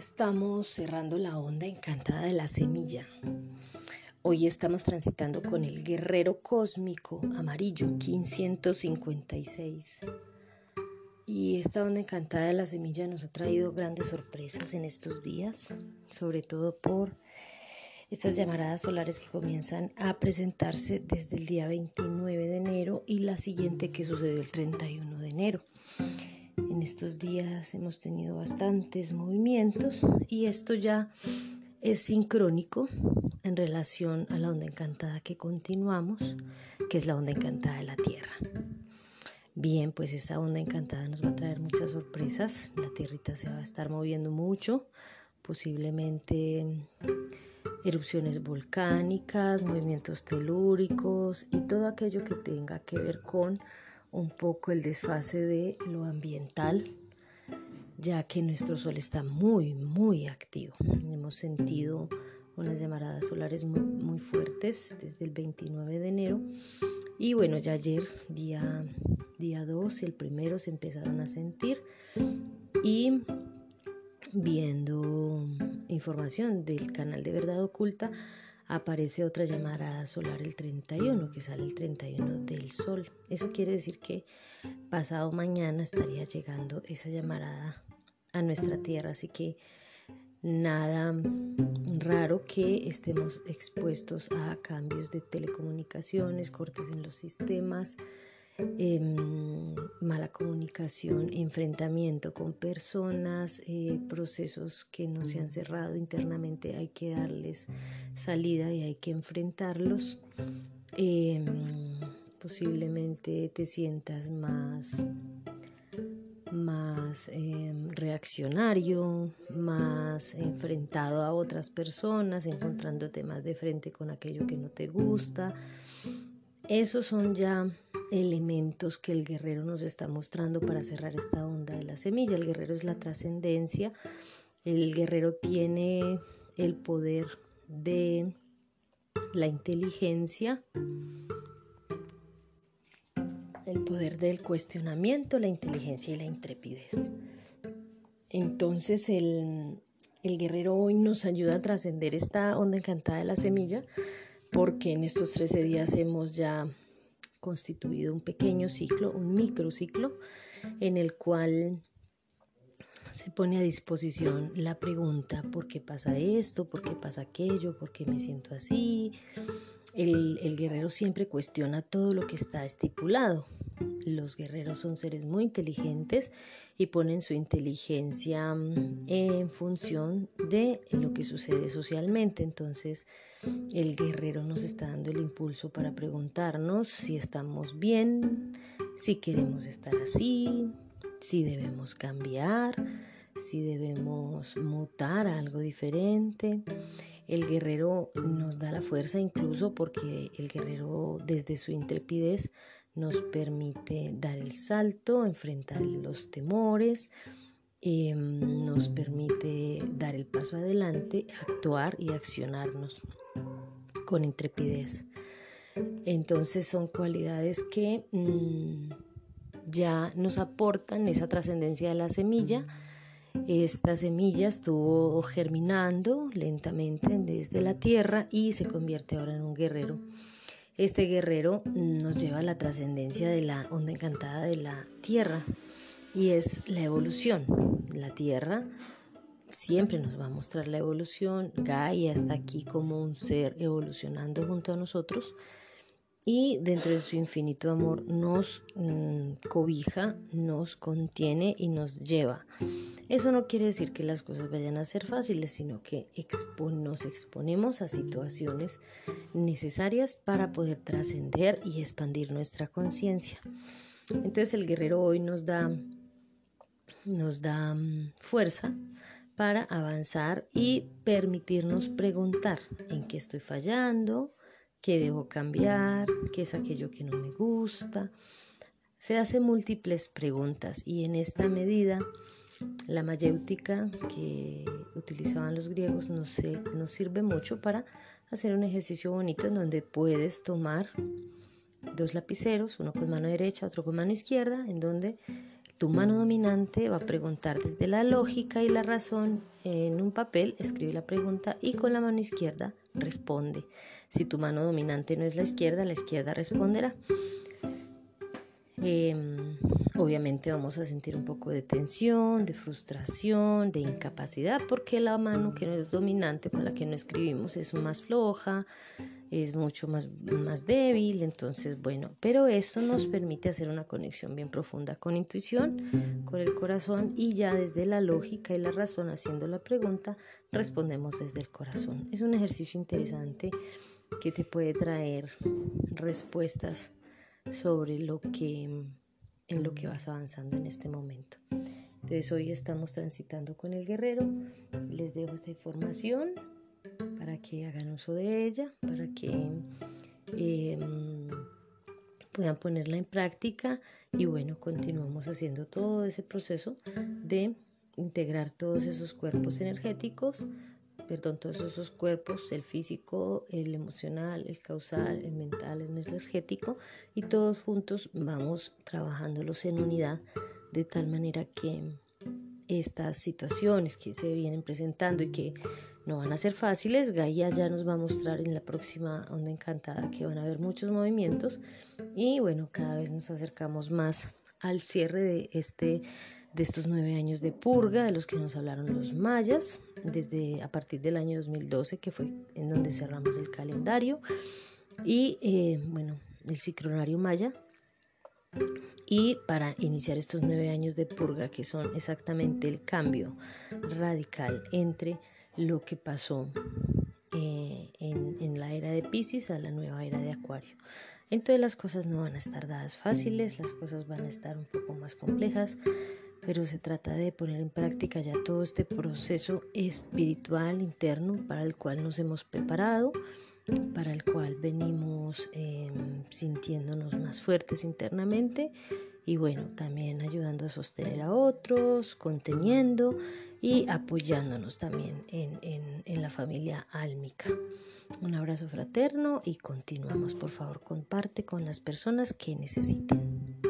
estamos cerrando la onda encantada de la semilla. Hoy estamos transitando con el guerrero cósmico amarillo 1556. Y esta onda encantada de la semilla nos ha traído grandes sorpresas en estos días, sobre todo por estas llamaradas solares que comienzan a presentarse desde el día 29 de enero y la siguiente que sucedió el 31 de enero. En estos días hemos tenido bastantes movimientos y esto ya es sincrónico en relación a la onda encantada que continuamos, que es la onda encantada de la Tierra. Bien, pues esa onda encantada nos va a traer muchas sorpresas. La tierrita se va a estar moviendo mucho, posiblemente erupciones volcánicas, movimientos telúricos y todo aquello que tenga que ver con un poco el desfase de lo ambiental, ya que nuestro sol está muy, muy activo. Hemos sentido unas llamaradas solares muy, muy fuertes desde el 29 de enero y bueno, ya ayer, día, día 2 y el primero se empezaron a sentir y viendo información del canal de Verdad Oculta, aparece otra llamada solar el 31, que sale el 31 del Sol. Eso quiere decir que pasado mañana estaría llegando esa llamarada a nuestra Tierra, así que nada raro que estemos expuestos a cambios de telecomunicaciones, cortes en los sistemas, Em, mala comunicación, enfrentamiento con personas, eh, procesos que no se han cerrado internamente, hay que darles salida y hay que enfrentarlos. Em, posiblemente te sientas más más em, reaccionario, más enfrentado a otras personas, encontrándote más de frente con aquello que no te gusta. Esos son ya elementos que el guerrero nos está mostrando para cerrar esta onda de la semilla. El guerrero es la trascendencia, el guerrero tiene el poder de la inteligencia, el poder del cuestionamiento, la inteligencia y la intrepidez. Entonces el, el guerrero hoy nos ayuda a trascender esta onda encantada de la semilla porque en estos 13 días hemos ya constituido un pequeño ciclo, un microciclo, en el cual se pone a disposición la pregunta, ¿por qué pasa esto? ¿Por qué pasa aquello? ¿Por qué me siento así? El, el guerrero siempre cuestiona todo lo que está estipulado. Los guerreros son seres muy inteligentes y ponen su inteligencia mm, en función de lo que sucede socialmente. Entonces, el guerrero nos está dando el impulso para preguntarnos si estamos bien, si queremos estar así, si debemos cambiar, si debemos mutar a algo diferente. El guerrero nos da la fuerza incluso porque el guerrero desde su intrepidez nos permite dar el salto, enfrentar los temores, em, nos permite dar el paso adelante, actuar y accionarnos con intrepidez. Entonces son cualidades que mm, ya nos aportan esa trascendencia de la semilla. Esta semilla estuvo germinando lentamente desde la tierra y se convierte ahora en un guerrero este guerrero nos lleva a la trascendencia de la onda encantada de la Tierra y es la evolución. La Tierra siempre nos va a mostrar la evolución. Gaia está aquí como un ser evolucionando junto a nosotros y dentro de su infinito amor nos mm, cobija, nos contiene y nos lleva. Eso no quiere decir que las cosas vayan a ser fáciles, sino que nos exponemos a situaciones necesarias para poder trascender y expandir nuestra conciencia. Entonces el guerrero hoy nos da, nos da mm, fuerza para avanzar y permitirnos preguntar en qué estoy fallando, qué debo cambiar, qué es aquello que no me gusta. Se hace múltiples preguntas y en esta medida la mayéutica que utilizaban los griegos nos, nos sirve mucho para hacer un ejercicio bonito en donde puedes tomar dos lapiceros, uno con mano derecha, otro con mano izquierda, en donde tu mano dominante va a preguntar desde la lógica y la razón en un papel, escribe la pregunta y con la mano izquierda responde. Si tu mano dominante no es la izquierda, la izquierda responderá. Em, obviamente vamos a sentir un poco de tensión, de frustración, de incapacidad, porque la mano que no es dominante, con la que no escribimos, es más floja, es mucho más, más débil, entonces bueno, pero eso nos permite hacer una conexión bien profunda con intuición, con el corazón y ya desde la lógica y la razón haciendo la pregunta, respondemos desde el corazón. Es un ejercicio interesante que te puede traer respuestas sobre lo que en lo que vas avanzando en este momento. Entonces hoy estamos transitando con el guerrero, les dejo esta información para que hagan uso de ella, para que em, puedan ponerla en práctica y bueno, continuamos haciendo todo ese proceso de integrar todos esos cuerpos energéticos, perdón, todos esos cuerpos, el físico, el emocional, el causal, el mental, el energético, y todos juntos vamos trabajándolos en unidad de tal manera que estas situaciones que se vienen presentando y que no van a ser fáciles. Gaia ya nos va a mostrar en la próxima onda encantada que van a haber muchos movimientos y bueno, cada vez nos acercamos más al cierre de este de estos nueve años de purga de los que nos hablaron los mayas desde a partir del año 2012 que fue en donde cerramos el calendario. Y eh, bueno el ciclonario maya. Y para iniciar estos nueve años de purga que son exactamente el cambio radical entre lo que pasó eh, en, la era de Pisces a la nueva era de Acuario. Entonces las cosas no van a estar dadas fáciles, las cosas van a estar un poco más complejas, pero se trata de poner en práctica ya todo este proceso espiritual interno para el cual nos hemos preparado, para el cual venimos em, sintiéndonos más fuertes internamente y bueno, también ayudando a sostener a otros, conteniendo y apoyándonos también en, en la familia álmica. Un abrazo fraterno y continuamos, por favor, comparte con las personas que necesiten.